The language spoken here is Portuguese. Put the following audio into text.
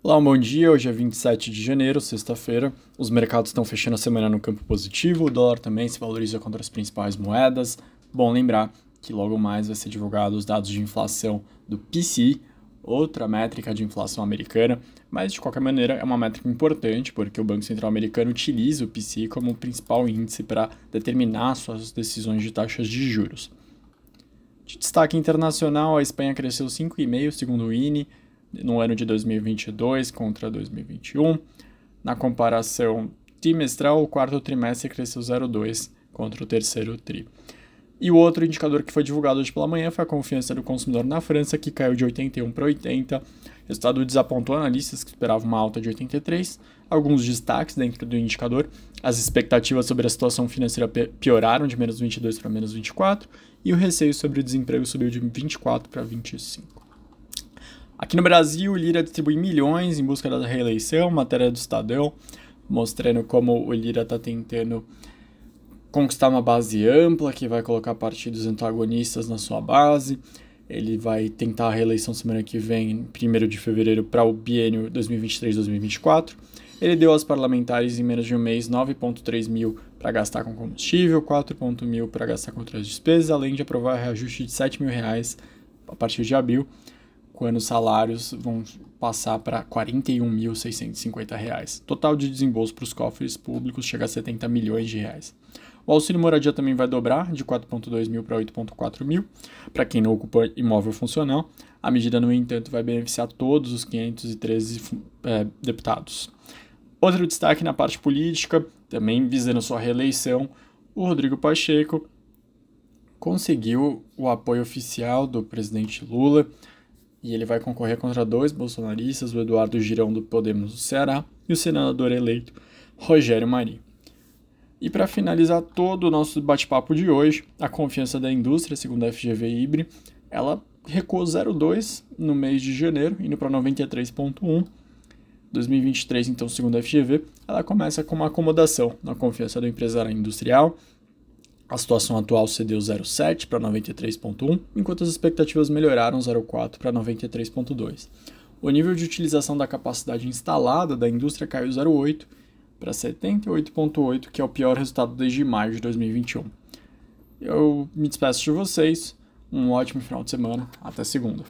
Olá, um bom dia. Hoje é 27 de janeiro, sexta-feira. Os mercados estão fechando a semana no campo positivo, o dólar também se valoriza contra as principais moedas. Bom lembrar que logo mais vai ser divulgado os dados de inflação do PCI, outra métrica de inflação americana, mas de qualquer maneira é uma métrica importante porque o Banco Central americano utiliza o PCI como principal índice para determinar suas decisões de taxas de juros. De destaque internacional, a Espanha cresceu 5,5% segundo o INE, no ano de 2022 contra 2021. Na comparação trimestral, o quarto trimestre cresceu 0,2 contra o terceiro tri. E o outro indicador que foi divulgado hoje pela manhã foi a confiança do consumidor na França, que caiu de 81 para 80. O resultado desapontou analistas que esperavam uma alta de 83. Alguns destaques dentro do indicador: as expectativas sobre a situação financeira pioraram de menos 22 para menos 24, e o receio sobre o desemprego subiu de 24 para 25. Aqui no Brasil, Lira distribui milhões em busca da reeleição, matéria do Estadão, mostrando como o Lira está tentando conquistar uma base ampla, que vai colocar partidos antagonistas na sua base. Ele vai tentar a reeleição semana que vem, 1 de fevereiro, para o biênio 2023-2024. Ele deu aos parlamentares em menos de um mês 9,3 mil para gastar com combustível, 4,1 mil para gastar com outras despesas, além de aprovar reajuste de 7 mil reais a partir de abril quando os salários vão passar para R$ 41.650. Total de desembolso para os cofres públicos chega a 70 milhões de reais. O auxílio moradia também vai dobrar de 4,2 mil para 8,4 mil para quem não ocupa imóvel funcional. A medida, no entanto, vai beneficiar todos os 513 é, deputados. Outro destaque na parte política, também visando sua reeleição, o Rodrigo Pacheco conseguiu o apoio oficial do presidente Lula e ele vai concorrer contra dois bolsonaristas, o Eduardo Girão do Podemos do Ceará e o senador eleito Rogério Marinho. E para finalizar todo o nosso bate-papo de hoje, a confiança da indústria, segundo a FGV Ibre, ela recuou 0,2 no mês de janeiro, indo para 93,1. 2023, então, segundo a FGV, ela começa com uma acomodação na confiança do empresário industrial, a situação atual cedeu 0,7 para 93,1, enquanto as expectativas melhoraram 0,4 para 93,2. O nível de utilização da capacidade instalada da indústria caiu 0,8 para 78,8, que é o pior resultado desde maio de 2021. Eu me despeço de vocês, um ótimo final de semana, até segunda.